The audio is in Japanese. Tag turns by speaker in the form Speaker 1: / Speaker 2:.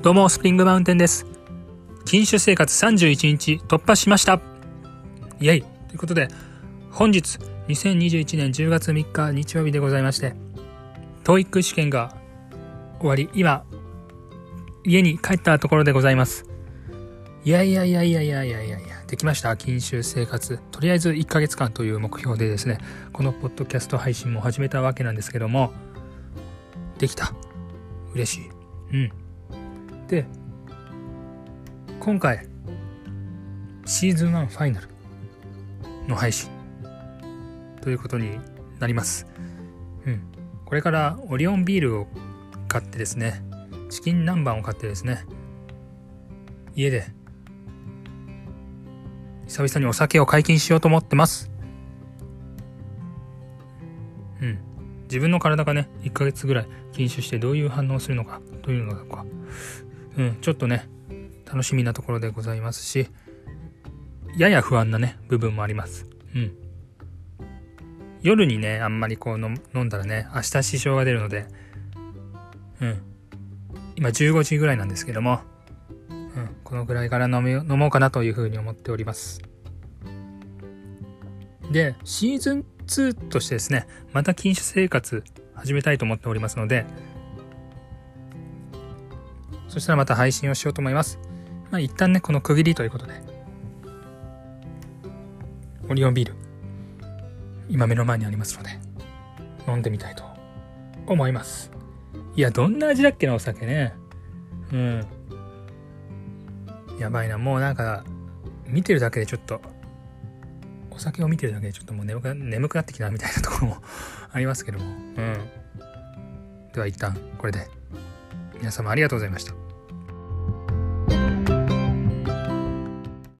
Speaker 1: どうも、スプリングマウンテンです。禁酒生活31日突破しましたイェイということで、本日、2021年10月3日日曜日でございまして、TOEIC 試験が終わり、今、家に帰ったところでございます。いやいやいやいやいやいやいやいや、できました禁酒生活。とりあえず1ヶ月間という目標でですね、このポッドキャスト配信も始めたわけなんですけども、できた。嬉しい。うん。で、今回、シーズン1ファイナルの配信ということになります。うん。これからオリオンビールを買ってですね、チキン南蛮を買ってですね、家で久々にお酒を解禁しようと思ってます。うん。自分の体がね、1ヶ月ぐらい禁酒してどういう反応をするのか、というのが、うん、ちょっとね、楽しみなところでございますし、やや不安なね、部分もあります。うん。夜にね、あんまりこう飲んだらね、明日支障が出るので、うん。今15時ぐらいなんですけども、うん、このぐらいから飲め飲もうかなというふうに思っております。で、シーズン2としてですね、また禁酒生活始めたいと思っておりますので、そしたらまた配信をしようと思います。まあ一旦ね、この区切りということで、オリオンビール、今目の前にありますので、飲んでみたいと思います。いや、どんな味だっけな、お酒ね。うん。やばいな、もうなんか、見てるだけでちょっと、お酒を見てるだけでちょっともう眠く眠くなってきたみたいなところもありますけども。うん。では一旦、これで、皆様ありがとうございました。